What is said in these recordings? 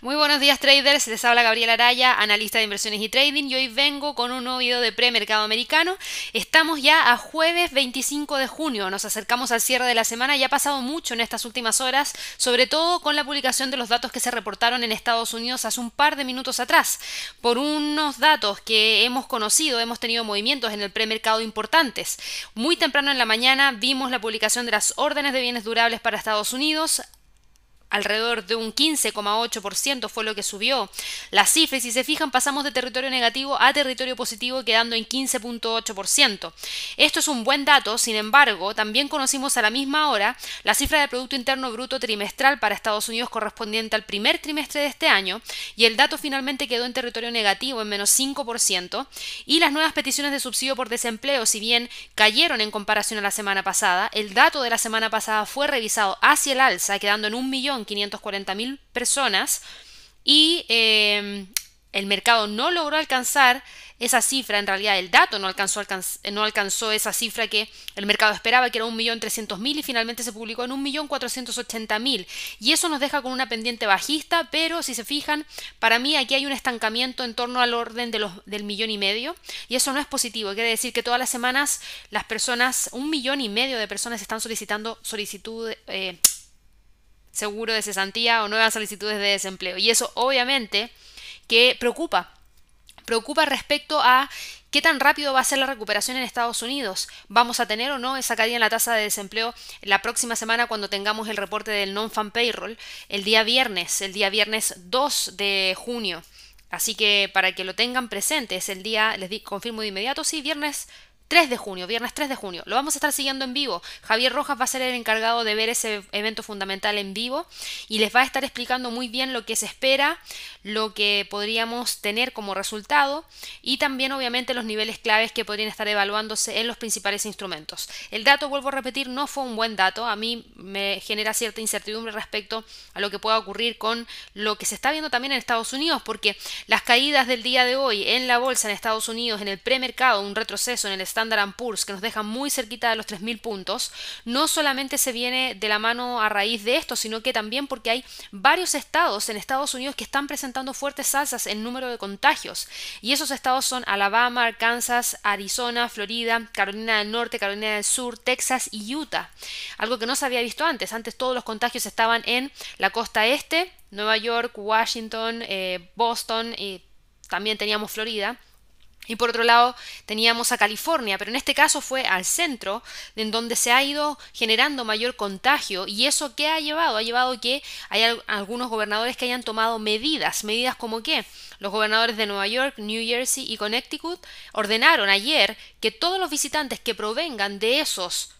Muy buenos días traders, les habla Gabriela Araya, analista de inversiones y trading y hoy vengo con un nuevo video de premercado americano. Estamos ya a jueves 25 de junio, nos acercamos al cierre de la semana y ha pasado mucho en estas últimas horas, sobre todo con la publicación de los datos que se reportaron en Estados Unidos hace un par de minutos atrás. Por unos datos que hemos conocido, hemos tenido movimientos en el premercado importantes. Muy temprano en la mañana vimos la publicación de las órdenes de bienes durables para Estados Unidos, alrededor de un 15,8% fue lo que subió la cifra y si se fijan pasamos de territorio negativo a territorio positivo quedando en 15.8%. Esto es un buen dato, sin embargo, también conocimos a la misma hora la cifra de Producto Interno Bruto trimestral para Estados Unidos correspondiente al primer trimestre de este año y el dato finalmente quedó en territorio negativo en menos 5% y las nuevas peticiones de subsidio por desempleo, si bien cayeron en comparación a la semana pasada, el dato de la semana pasada fue revisado hacia el alza quedando en un millón 540.000 personas y em, el mercado no logró alcanzar esa cifra, en realidad el dato no alcanzó, no alcanzó esa cifra que el mercado esperaba, que era 1.300.000 y finalmente se publicó en 1.480.000. Y eso nos deja con una pendiente bajista, pero si se fijan, para mí aquí hay un estancamiento en torno al orden de los, del millón y medio y eso no es positivo. Quiere decir que todas las semanas las personas, un millón y medio de personas están solicitando solicitud, eh, seguro de cesantía o nuevas solicitudes de desempleo. Y eso obviamente que preocupa. Preocupa respecto a qué tan rápido va a ser la recuperación en Estados Unidos. ¿Vamos a tener o no esa caída en la tasa de desempleo la próxima semana cuando tengamos el reporte del non-fan payroll el día viernes, el día viernes 2 de junio? Así que para que lo tengan presente, es el día, les confirmo de inmediato, sí, viernes 3 de junio, viernes 3 de junio. Lo vamos a estar siguiendo en vivo. Javier Rojas va a ser el encargado de ver ese evento fundamental en vivo y les va a estar explicando muy bien lo que se espera, lo que podríamos tener como resultado y también obviamente los niveles claves que podrían estar evaluándose en los principales instrumentos. El dato, vuelvo a repetir, no fue un buen dato. A mí me genera cierta incertidumbre respecto a lo que pueda ocurrir con lo que se está viendo también en Estados Unidos, porque las caídas del día de hoy en la bolsa en Estados Unidos, en el premercado, un retroceso en el Standard que nos deja muy cerquita de los 3.000 puntos, no solamente se viene de la mano a raíz de esto, sino que también porque hay varios estados en Estados Unidos que están presentando fuertes alzas en número de contagios. Y esos estados son Alabama, Arkansas, Arizona, Florida, Carolina del Norte, Carolina del Sur, Texas y Utah. Algo que no se había visto antes. Antes todos los contagios estaban en la costa este, Nueva York, Washington, eh, Boston y también teníamos Florida. Y por otro lado teníamos a California, pero en este caso fue al centro, en donde se ha ido generando mayor contagio. ¿Y eso qué ha llevado? Ha llevado que hay algunos gobernadores que hayan tomado medidas, medidas como que los gobernadores de Nueva York, New Jersey y Connecticut ordenaron ayer que todos los visitantes que provengan de esos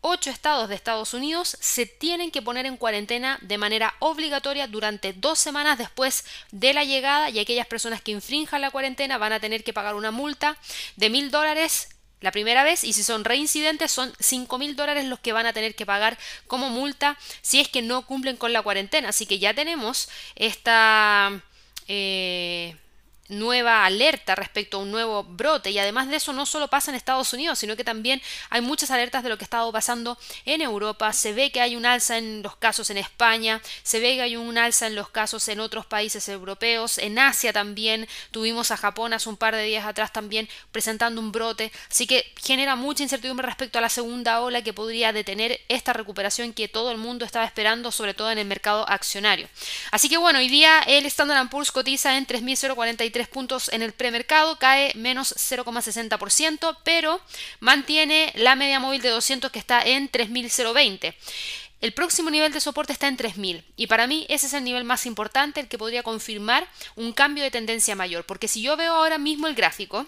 ocho estados de Estados Unidos se tienen que poner en cuarentena de manera obligatoria durante dos semanas después de la llegada y aquellas personas que infrinjan la cuarentena van a tener que pagar una multa de mil dólares la primera vez y si son reincidentes son cinco mil dólares los que van a tener que pagar como multa si es que no cumplen con la cuarentena. Así que ya tenemos esta... Eh, nueva alerta respecto a un nuevo brote. Y además de eso no solo pasa en Estados Unidos sino que también hay muchas alertas de lo que ha estado pasando en Europa. Se ve que hay un alza en los casos en España se ve que hay un alza en los casos en otros países europeos. En Asia también tuvimos a Japón hace un par de días atrás también presentando un brote. Así que genera mucha incertidumbre respecto a la segunda ola que podría detener esta recuperación que todo el mundo estaba esperando sobre todo en el mercado accionario. Así que bueno hoy día el Standard Poor's cotiza en 3043 puntos en el premercado, cae menos 0,60%, pero mantiene la media móvil de 200 que está en 3.020. El próximo nivel de soporte está en 3000 y para mí ese es el nivel más importante, el que podría confirmar un cambio de tendencia mayor, porque si yo veo ahora mismo el gráfico,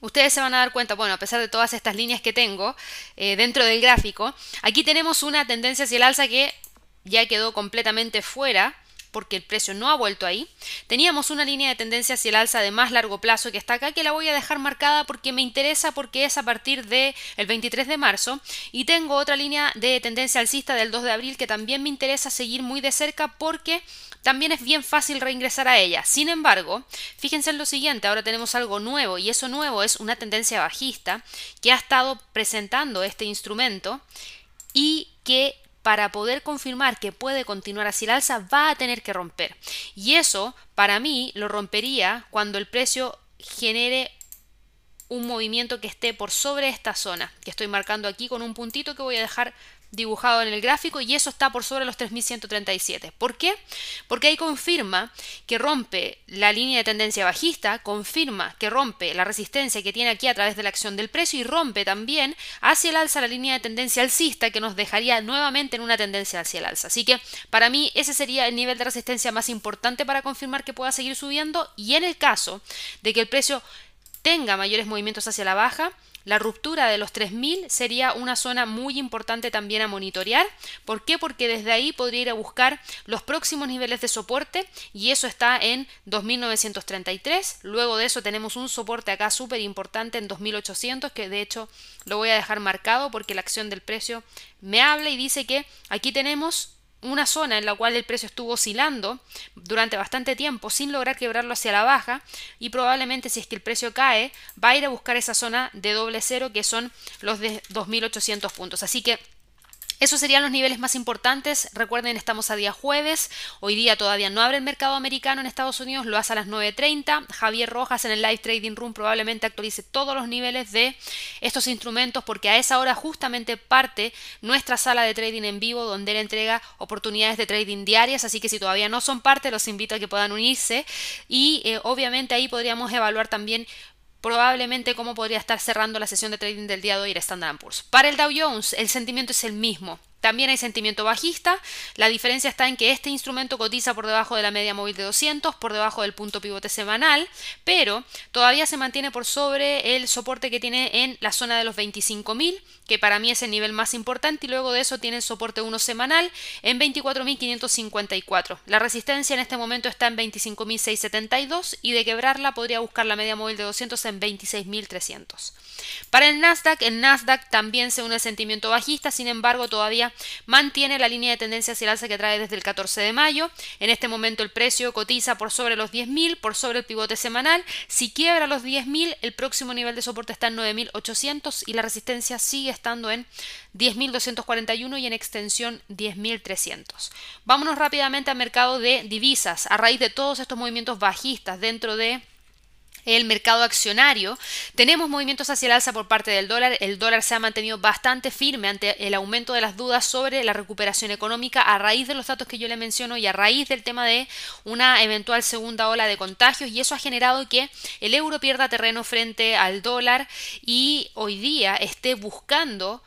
ustedes se van a dar cuenta, bueno, a pesar de todas estas líneas que tengo eh, dentro del gráfico, aquí tenemos una tendencia hacia el alza que ya quedó completamente fuera porque el precio no ha vuelto ahí. Teníamos una línea de tendencia hacia el alza de más largo plazo que está acá, que la voy a dejar marcada porque me interesa porque es a partir del el 23 de marzo. Y tengo otra línea de tendencia alcista del 2 de abril que también me interesa seguir muy de cerca porque también es bien fácil reingresar a ella. Sin embargo, fíjense en lo siguiente, ahora tenemos algo nuevo y eso nuevo es una tendencia bajista que ha estado presentando este instrumento y que para poder confirmar que puede continuar hacia el alza va a tener que romper. Y eso para mí lo rompería cuando el precio genere un movimiento que esté por sobre esta zona que estoy marcando aquí con un puntito que voy a dejar dibujado en el gráfico y eso está por sobre los 3137. ¿Por qué? Porque ahí confirma que rompe la línea de tendencia bajista, confirma que rompe la resistencia que tiene aquí a través de la acción del precio y rompe también hacia el alza la línea de tendencia alcista que nos dejaría nuevamente en una tendencia hacia el alza. Así que para mí ese sería el nivel de resistencia más importante para confirmar que pueda seguir subiendo y en el caso de que el precio tenga mayores movimientos hacia la baja, la ruptura de los 3000 sería una zona muy importante también a monitorear. ¿Por qué? Porque desde ahí podría ir a buscar los próximos niveles de soporte y eso está en 2933. Luego de eso tenemos un soporte acá súper importante en 2800 que de hecho lo voy a dejar marcado porque la acción del precio me habla y dice que aquí tenemos una zona en la cual el precio estuvo oscilando durante bastante tiempo sin lograr quebrarlo hacia la baja y probablemente si es que el precio cae va a ir a buscar esa zona de doble cero que son los de 2.800 puntos. Así que esos serían los niveles más importantes. Recuerden, estamos a día jueves. Hoy día todavía no abre el mercado americano en Estados Unidos, lo hace a las 9.30. Javier Rojas en el Live Trading Room probablemente actualice todos los niveles de estos instrumentos porque a esa hora justamente parte nuestra sala de trading en vivo donde él entrega oportunidades de trading diarias. Así que si todavía no son parte, los invito a que puedan unirse. Y eh, obviamente ahí podríamos evaluar también probablemente cómo podría estar cerrando la sesión de trading del día de hoy el Standard Poor's. Para el Dow Jones, el sentimiento es el mismo. También hay sentimiento bajista. La diferencia está en que este instrumento cotiza por debajo de la media móvil de 200, por debajo del punto pivote semanal, pero todavía se mantiene por sobre el soporte que tiene en la zona de los 25.000, que para mí es el nivel más importante, y luego de eso tiene el soporte 1 semanal en 24.554. La resistencia en este momento está en 25.672 y de quebrarla podría buscar la media móvil de 200 en 26.300. Para el Nasdaq, el Nasdaq también se une el sentimiento bajista, sin embargo todavía mantiene la línea de tendencia hacia el alza que trae desde el 14 de mayo. En este momento el precio cotiza por sobre los 10.000, por sobre el pivote semanal. Si quiebra los 10.000, el próximo nivel de soporte está en 9.800 y la resistencia sigue estando en 10.241 y en extensión 10.300. Vámonos rápidamente al mercado de divisas. A raíz de todos estos movimientos bajistas dentro de el mercado accionario, tenemos movimientos hacia el alza por parte del dólar. El dólar se ha mantenido bastante firme ante el aumento de las dudas sobre la recuperación económica a raíz de los datos que yo le menciono y a raíz del tema de una eventual segunda ola de contagios y eso ha generado que el euro pierda terreno frente al dólar y hoy día esté buscando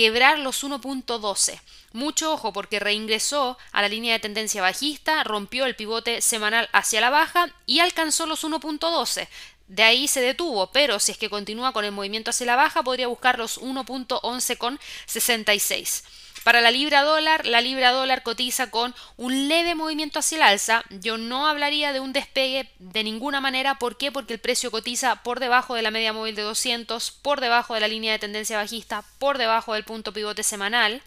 quebrar los 1.12. Mucho ojo porque reingresó a la línea de tendencia bajista, rompió el pivote semanal hacia la baja y alcanzó los 1.12. De ahí se detuvo, pero si es que continúa con el movimiento hacia la baja, podría buscar los 1.11,66. Para la libra dólar, la libra dólar cotiza con un leve movimiento hacia el alza. Yo no hablaría de un despegue de ninguna manera. ¿Por qué? Porque el precio cotiza por debajo de la media móvil de 200, por debajo de la línea de tendencia bajista, por debajo del punto pivote semanal.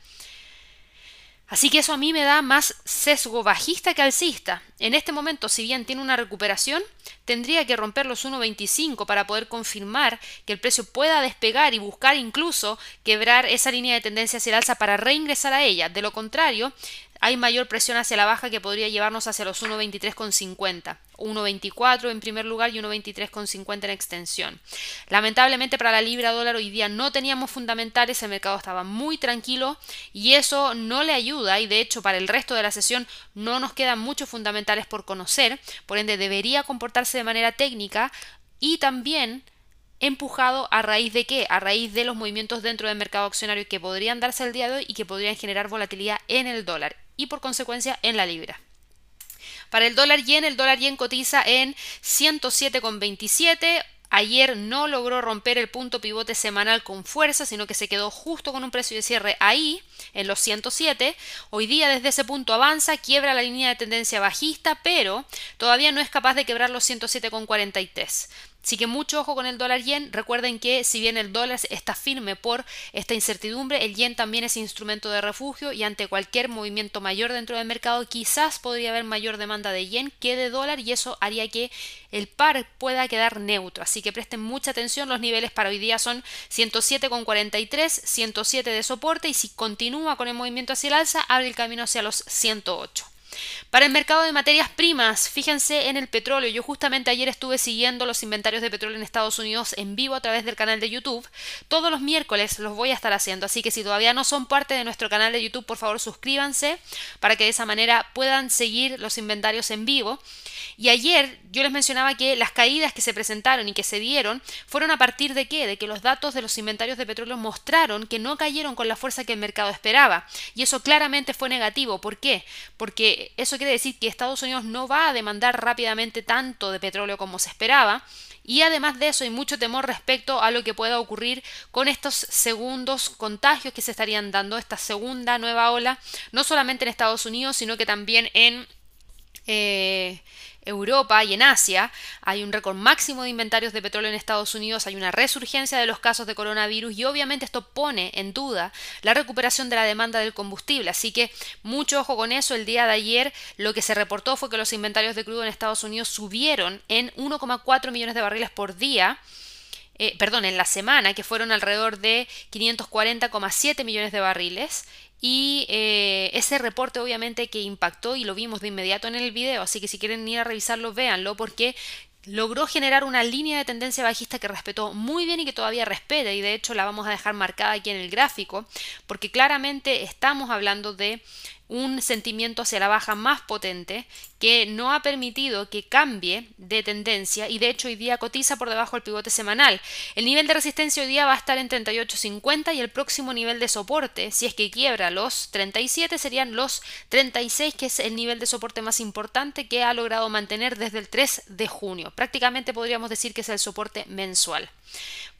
Así que eso a mí me da más sesgo bajista que alcista. En este momento, si bien tiene una recuperación, tendría que romper los 1.25 para poder confirmar que el precio pueda despegar y buscar incluso quebrar esa línea de tendencia hacia el alza para reingresar a ella. De lo contrario, hay mayor presión hacia la baja que podría llevarnos hacia los 1.23,50. 1.24 en primer lugar y 1.23,50 en extensión. Lamentablemente para la libra dólar hoy día no teníamos fundamentales, el mercado estaba muy tranquilo y eso no le ayuda y de hecho para el resto de la sesión no nos quedan muchos fundamentales por conocer, por ende debería comportarse de manera técnica y también empujado a raíz de qué? A raíz de los movimientos dentro del mercado accionario que podrían darse el día de hoy y que podrían generar volatilidad en el dólar y por consecuencia en la libra. Para el dólar yen, el dólar yen cotiza en 107,27. Ayer no logró romper el punto pivote semanal con fuerza, sino que se quedó justo con un precio de cierre ahí, en los 107. Hoy día desde ese punto avanza, quiebra la línea de tendencia bajista, pero todavía no es capaz de quebrar los 107,43. Así que mucho ojo con el dólar yen. Recuerden que si bien el dólar está firme por esta incertidumbre, el yen también es instrumento de refugio y ante cualquier movimiento mayor dentro del mercado quizás podría haber mayor demanda de yen que de dólar y eso haría que el par pueda quedar neutro. Así que presten mucha atención. Los niveles para hoy día son 107,43, 107 de soporte y si continúa con el movimiento hacia el alza, abre el camino hacia los 108. Para el mercado de materias primas, fíjense en el petróleo. Yo justamente ayer estuve siguiendo los inventarios de petróleo en Estados Unidos en vivo a través del canal de YouTube. Todos los miércoles los voy a estar haciendo, así que si todavía no son parte de nuestro canal de YouTube, por favor suscríbanse para que de esa manera puedan seguir los inventarios en vivo. Y ayer yo les mencionaba que las caídas que se presentaron y que se dieron fueron a partir de qué? De que los datos de los inventarios de petróleo mostraron que no cayeron con la fuerza que el mercado esperaba. Y eso claramente fue negativo. ¿Por qué? Porque eso quiere decir que Estados Unidos no va a demandar rápidamente tanto de petróleo como se esperaba. Y además de eso hay mucho temor respecto a lo que pueda ocurrir con estos segundos contagios que se estarían dando, esta segunda nueva ola, no solamente en Estados Unidos, sino que también en... Eh, Europa y en Asia hay un récord máximo de inventarios de petróleo en Estados Unidos, hay una resurgencia de los casos de coronavirus y obviamente esto pone en duda la recuperación de la demanda del combustible. Así que mucho ojo con eso. El día de ayer lo que se reportó fue que los inventarios de crudo en Estados Unidos subieron en 1,4 millones de barriles por día. Eh, perdón, en la semana, que fueron alrededor de 540,7 millones de barriles, y eh, ese reporte obviamente que impactó y lo vimos de inmediato en el video, así que si quieren ir a revisarlo, véanlo porque logró generar una línea de tendencia bajista que respetó muy bien y que todavía respeta y de hecho la vamos a dejar marcada aquí en el gráfico porque claramente estamos hablando de un sentimiento hacia la baja más potente que no ha permitido que cambie de tendencia y de hecho hoy día cotiza por debajo del pivote semanal. El nivel de resistencia hoy día va a estar en 38.50 y el próximo nivel de soporte, si es que quiebra los 37, serían los 36, que es el nivel de soporte más importante que ha logrado mantener desde el 3 de junio. Prácticamente podríamos decir que es el soporte mensual.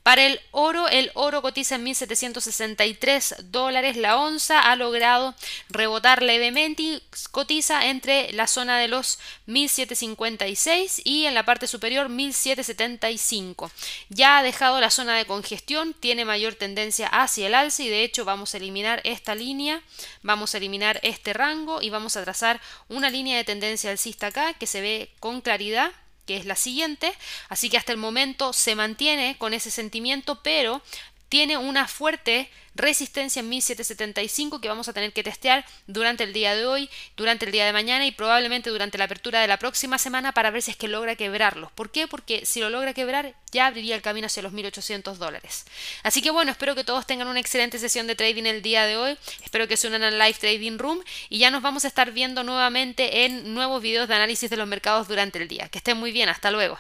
Para el oro, el oro cotiza en 1.763 dólares la onza, ha logrado rebotar levemente y cotiza entre la zona de los 1.756 y en la parte superior 1.775. Ya ha dejado la zona de congestión, tiene mayor tendencia hacia el alza y de hecho vamos a eliminar esta línea, vamos a eliminar este rango y vamos a trazar una línea de tendencia alcista acá que se ve con claridad que es la siguiente, así que hasta el momento se mantiene con ese sentimiento, pero tiene una fuerte resistencia en 1775 que vamos a tener que testear durante el día de hoy, durante el día de mañana y probablemente durante la apertura de la próxima semana para ver si es que logra quebrarlos. ¿Por qué? Porque si lo logra quebrar ya abriría el camino hacia los 1800 dólares. Así que bueno, espero que todos tengan una excelente sesión de trading el día de hoy. Espero que se unan al Live Trading Room y ya nos vamos a estar viendo nuevamente en nuevos videos de análisis de los mercados durante el día. Que estén muy bien, hasta luego.